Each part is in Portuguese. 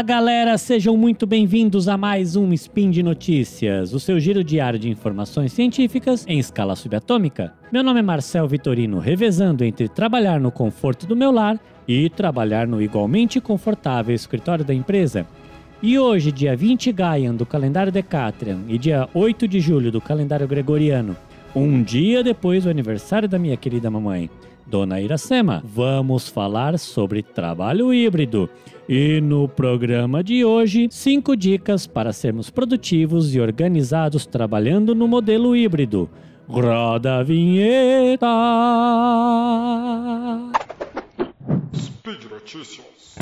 Fala galera, sejam muito bem-vindos a mais um Spin de Notícias, o seu giro diário de informações científicas em escala subatômica. Meu nome é Marcel Vitorino, revezando entre trabalhar no conforto do meu lar e trabalhar no igualmente confortável escritório da empresa. E hoje, dia 20 Gaian do calendário Decatrian e dia 8 de julho do calendário Gregoriano, um dia depois do aniversário da minha querida mamãe. Dona Iracema, vamos falar sobre trabalho híbrido. E no programa de hoje, cinco dicas para sermos produtivos e organizados trabalhando no modelo híbrido. Roda a vinheta! Speed Notícias.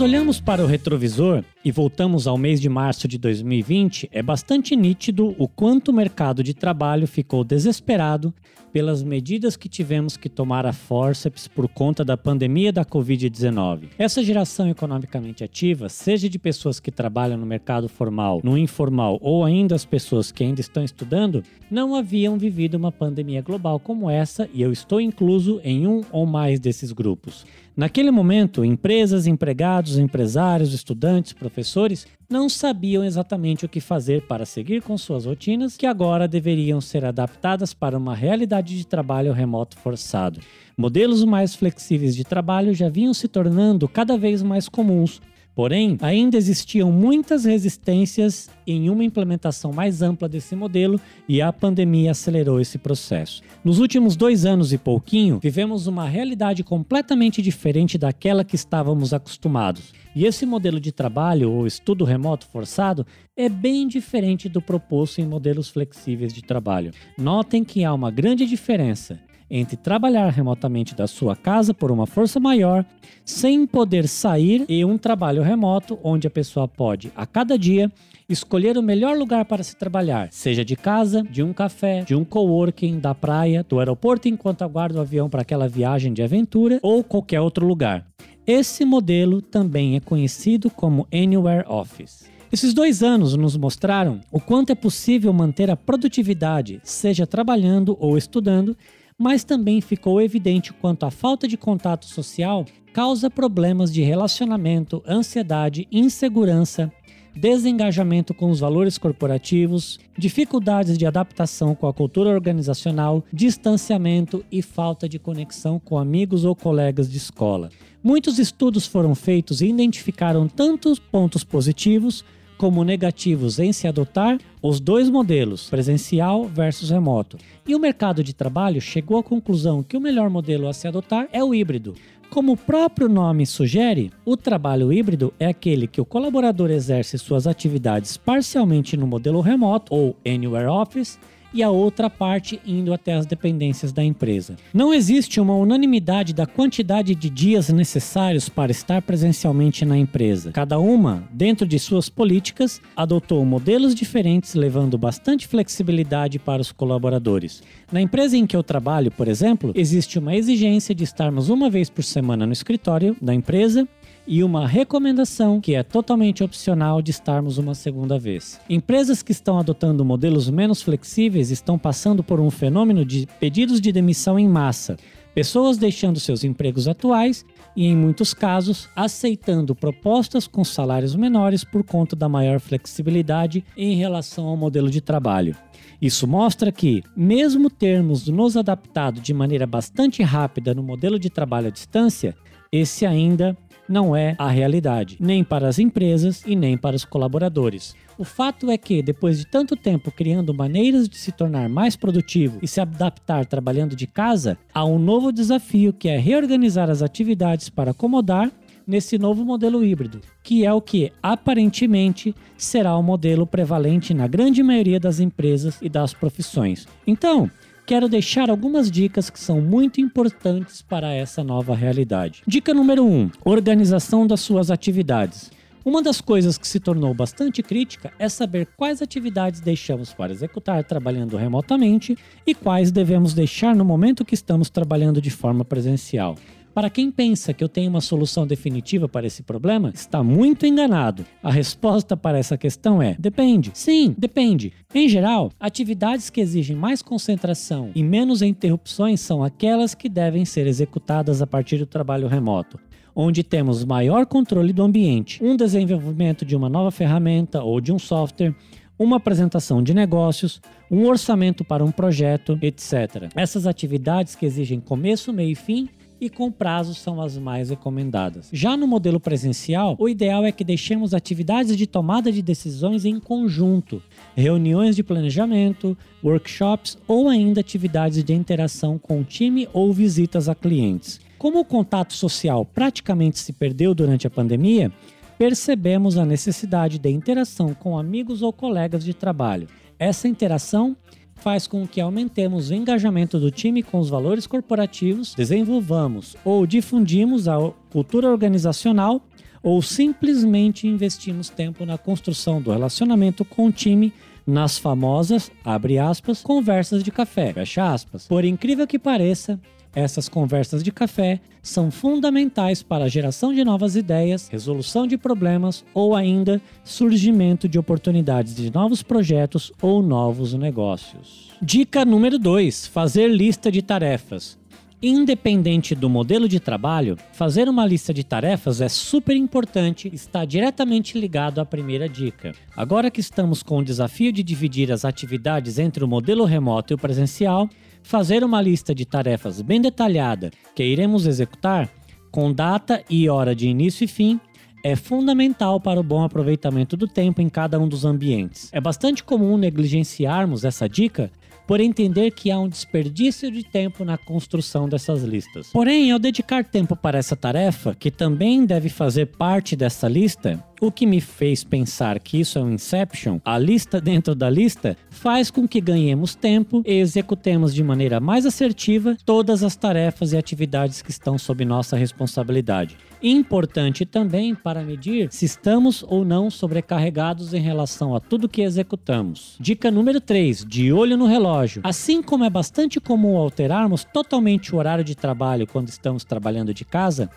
Quando olhamos para o retrovisor e voltamos ao mês de março de 2020, é bastante nítido o quanto o mercado de trabalho ficou desesperado pelas medidas que tivemos que tomar a forceps por conta da pandemia da Covid-19. Essa geração economicamente ativa, seja de pessoas que trabalham no mercado formal, no informal ou ainda as pessoas que ainda estão estudando, não haviam vivido uma pandemia global como essa e eu estou incluso em um ou mais desses grupos. Naquele momento, empresas, empregados, empresários, estudantes, professores não sabiam exatamente o que fazer para seguir com suas rotinas, que agora deveriam ser adaptadas para uma realidade de trabalho remoto forçado. Modelos mais flexíveis de trabalho já vinham se tornando cada vez mais comuns, Porém, ainda existiam muitas resistências em uma implementação mais ampla desse modelo e a pandemia acelerou esse processo. Nos últimos dois anos e pouquinho, vivemos uma realidade completamente diferente daquela que estávamos acostumados. E esse modelo de trabalho ou estudo remoto forçado é bem diferente do proposto em modelos flexíveis de trabalho. Notem que há uma grande diferença entre trabalhar remotamente da sua casa por uma força maior, sem poder sair, e um trabalho remoto onde a pessoa pode, a cada dia, escolher o melhor lugar para se trabalhar, seja de casa, de um café, de um coworking, da praia, do aeroporto enquanto aguarda o avião para aquela viagem de aventura ou qualquer outro lugar. Esse modelo também é conhecido como Anywhere Office. Esses dois anos nos mostraram o quanto é possível manter a produtividade, seja trabalhando ou estudando, mas também ficou evidente quanto a falta de contato social causa problemas de relacionamento, ansiedade, insegurança, desengajamento com os valores corporativos, dificuldades de adaptação com a cultura organizacional, distanciamento e falta de conexão com amigos ou colegas de escola. Muitos estudos foram feitos e identificaram tantos pontos positivos como negativos em se adotar os dois modelos, presencial versus remoto. E o mercado de trabalho chegou à conclusão que o melhor modelo a se adotar é o híbrido. Como o próprio nome sugere, o trabalho híbrido é aquele que o colaborador exerce suas atividades parcialmente no modelo remoto ou Anywhere Office e a outra parte indo até as dependências da empresa. Não existe uma unanimidade da quantidade de dias necessários para estar presencialmente na empresa. Cada uma, dentro de suas políticas, adotou modelos diferentes, levando bastante flexibilidade para os colaboradores. Na empresa em que eu trabalho, por exemplo, existe uma exigência de estarmos uma vez por semana no escritório da empresa e uma recomendação que é totalmente opcional de estarmos uma segunda vez. Empresas que estão adotando modelos menos flexíveis estão passando por um fenômeno de pedidos de demissão em massa. Pessoas deixando seus empregos atuais e, em muitos casos, aceitando propostas com salários menores por conta da maior flexibilidade em relação ao modelo de trabalho. Isso mostra que, mesmo termos nos adaptado de maneira bastante rápida no modelo de trabalho à distância, esse ainda não é a realidade, nem para as empresas e nem para os colaboradores. O fato é que, depois de tanto tempo criando maneiras de se tornar mais produtivo e se adaptar trabalhando de casa, há um novo desafio que é reorganizar as atividades para acomodar nesse novo modelo híbrido, que é o que aparentemente será o modelo prevalente na grande maioria das empresas e das profissões. Então, quero deixar algumas dicas que são muito importantes para essa nova realidade. Dica número 1: um, organização das suas atividades. Uma das coisas que se tornou bastante crítica é saber quais atividades deixamos para executar trabalhando remotamente e quais devemos deixar no momento que estamos trabalhando de forma presencial. Para quem pensa que eu tenho uma solução definitiva para esse problema, está muito enganado. A resposta para essa questão é: depende. Sim, depende. Em geral, atividades que exigem mais concentração e menos interrupções são aquelas que devem ser executadas a partir do trabalho remoto onde temos maior controle do ambiente, um desenvolvimento de uma nova ferramenta ou de um software, uma apresentação de negócios, um orçamento para um projeto, etc. Essas atividades que exigem começo, meio e fim e com prazos são as mais recomendadas. Já no modelo presencial, o ideal é que deixemos atividades de tomada de decisões em conjunto, reuniões de planejamento, workshops ou ainda atividades de interação com o time ou visitas a clientes. Como o contato social praticamente se perdeu durante a pandemia, percebemos a necessidade de interação com amigos ou colegas de trabalho. Essa interação faz com que aumentemos o engajamento do time com os valores corporativos, desenvolvamos ou difundimos a cultura organizacional ou simplesmente investimos tempo na construção do relacionamento com o time nas famosas, abre aspas, conversas de café, fecha aspas. Por incrível que pareça, essas conversas de café são fundamentais para a geração de novas ideias, resolução de problemas ou ainda surgimento de oportunidades de novos projetos ou novos negócios. Dica número 2: fazer lista de tarefas. Independente do modelo de trabalho, fazer uma lista de tarefas é super importante e está diretamente ligado à primeira dica. Agora que estamos com o desafio de dividir as atividades entre o modelo remoto e o presencial, fazer uma lista de tarefas bem detalhada que iremos executar, com data e hora de início e fim, é fundamental para o bom aproveitamento do tempo em cada um dos ambientes. É bastante comum negligenciarmos essa dica por entender que há um desperdício de tempo na construção dessas listas. Porém, ao dedicar tempo para essa tarefa, que também deve fazer parte dessa lista, o que me fez pensar que isso é um Inception, a lista dentro da lista, faz com que ganhemos tempo e executemos de maneira mais assertiva todas as tarefas e atividades que estão sob nossa responsabilidade. Importante também para medir se estamos ou não sobrecarregados em relação a tudo que executamos. Dica número 3: de olho no relógio. Assim como é bastante comum alterarmos totalmente o horário de trabalho quando estamos trabalhando de casa,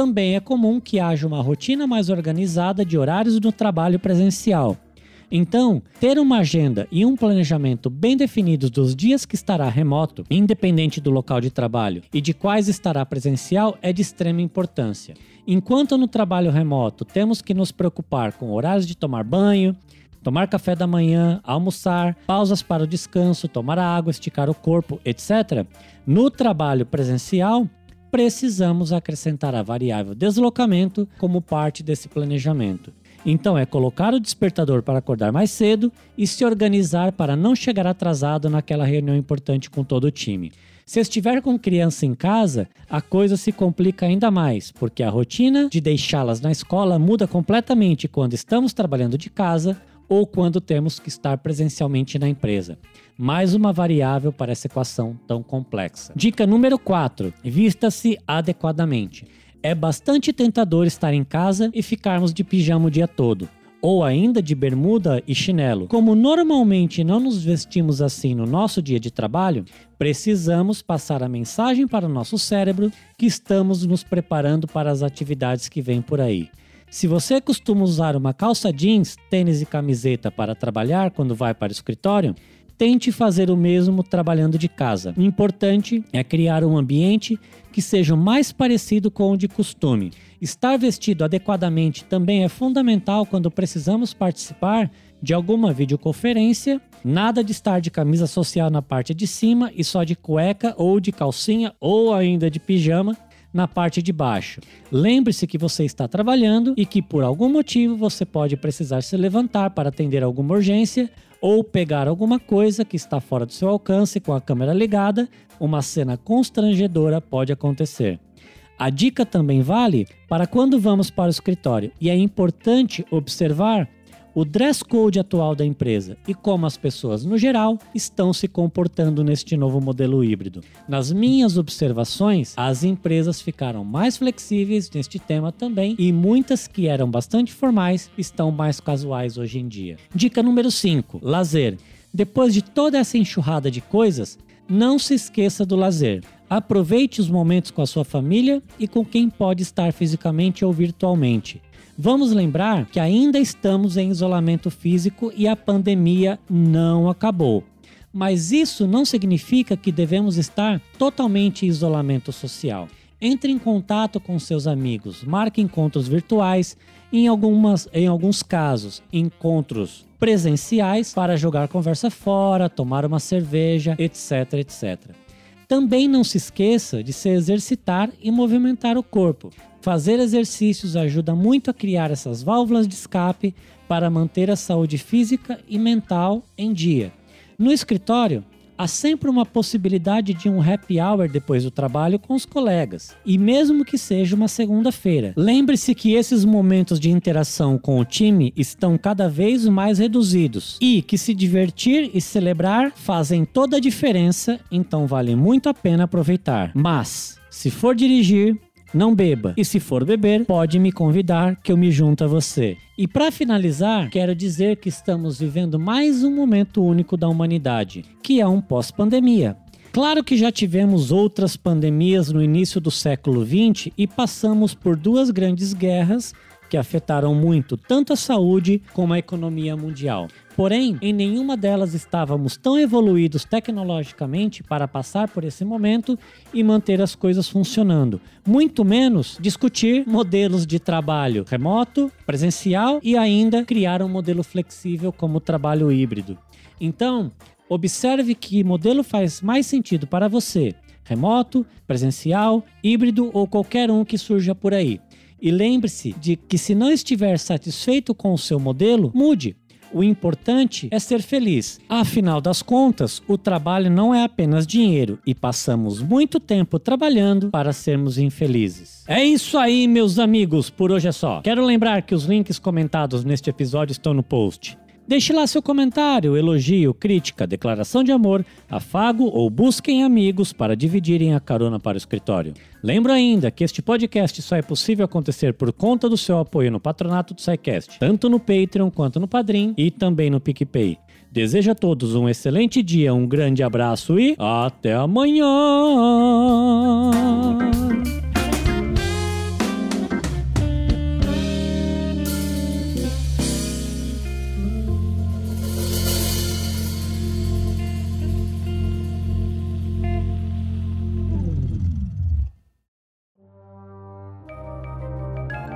também é comum que haja uma rotina mais organizada de horários no trabalho presencial. Então, ter uma agenda e um planejamento bem definidos dos dias que estará remoto, independente do local de trabalho, e de quais estará presencial é de extrema importância. Enquanto no trabalho remoto temos que nos preocupar com horários de tomar banho, tomar café da manhã, almoçar, pausas para o descanso, tomar água, esticar o corpo, etc., no trabalho presencial precisamos acrescentar a variável deslocamento como parte desse planejamento. Então é colocar o despertador para acordar mais cedo e se organizar para não chegar atrasado naquela reunião importante com todo o time. Se estiver com criança em casa, a coisa se complica ainda mais, porque a rotina de deixá-las na escola muda completamente quando estamos trabalhando de casa ou quando temos que estar presencialmente na empresa. Mais uma variável para essa equação tão complexa. Dica número 4: vista-se adequadamente. É bastante tentador estar em casa e ficarmos de pijama o dia todo, ou ainda de bermuda e chinelo. Como normalmente não nos vestimos assim no nosso dia de trabalho, precisamos passar a mensagem para o nosso cérebro que estamos nos preparando para as atividades que vêm por aí. Se você costuma usar uma calça jeans, tênis e camiseta para trabalhar quando vai para o escritório, tente fazer o mesmo trabalhando de casa. O importante é criar um ambiente que seja o mais parecido com o de costume. Estar vestido adequadamente também é fundamental quando precisamos participar de alguma videoconferência. Nada de estar de camisa social na parte de cima e só de cueca ou de calcinha ou ainda de pijama na parte de baixo. Lembre-se que você está trabalhando e que por algum motivo você pode precisar se levantar para atender alguma urgência ou pegar alguma coisa que está fora do seu alcance com a câmera ligada, uma cena constrangedora pode acontecer. A dica também vale para quando vamos para o escritório e é importante observar o dress code atual da empresa e como as pessoas, no geral, estão se comportando neste novo modelo híbrido. Nas minhas observações, as empresas ficaram mais flexíveis neste tema também e muitas que eram bastante formais estão mais casuais hoje em dia. Dica número 5: lazer. Depois de toda essa enxurrada de coisas, não se esqueça do lazer. Aproveite os momentos com a sua família e com quem pode estar fisicamente ou virtualmente. Vamos lembrar que ainda estamos em isolamento físico e a pandemia não acabou. Mas isso não significa que devemos estar totalmente em isolamento social. Entre em contato com seus amigos, marque encontros virtuais, em, algumas, em alguns casos, encontros presenciais para jogar conversa fora, tomar uma cerveja, etc, etc. Também não se esqueça de se exercitar e movimentar o corpo. Fazer exercícios ajuda muito a criar essas válvulas de escape para manter a saúde física e mental em dia. No escritório, há sempre uma possibilidade de um happy hour depois do trabalho com os colegas, e mesmo que seja uma segunda-feira. Lembre-se que esses momentos de interação com o time estão cada vez mais reduzidos e que se divertir e celebrar fazem toda a diferença, então vale muito a pena aproveitar. Mas, se for dirigir, não beba. E se for beber, pode me convidar que eu me junto a você. E para finalizar, quero dizer que estamos vivendo mais um momento único da humanidade, que é um pós-pandemia. Claro que já tivemos outras pandemias no início do século XX e passamos por duas grandes guerras que afetaram muito tanto a saúde como a economia mundial. Porém, em nenhuma delas estávamos tão evoluídos tecnologicamente para passar por esse momento e manter as coisas funcionando. Muito menos discutir modelos de trabalho remoto, presencial e ainda criar um modelo flexível como o trabalho híbrido. Então, observe que modelo faz mais sentido para você: remoto, presencial, híbrido ou qualquer um que surja por aí. E lembre-se de que se não estiver satisfeito com o seu modelo, mude. O importante é ser feliz. Afinal das contas, o trabalho não é apenas dinheiro e passamos muito tempo trabalhando para sermos infelizes. É isso aí, meus amigos, por hoje é só. Quero lembrar que os links comentados neste episódio estão no post. Deixe lá seu comentário, elogio, crítica, declaração de amor, afago ou busquem amigos para dividirem a carona para o escritório. Lembro ainda que este podcast só é possível acontecer por conta do seu apoio no patronato do SciCast, tanto no Patreon quanto no Padrim e também no PicPay. Desejo a todos um excelente dia, um grande abraço e até amanhã!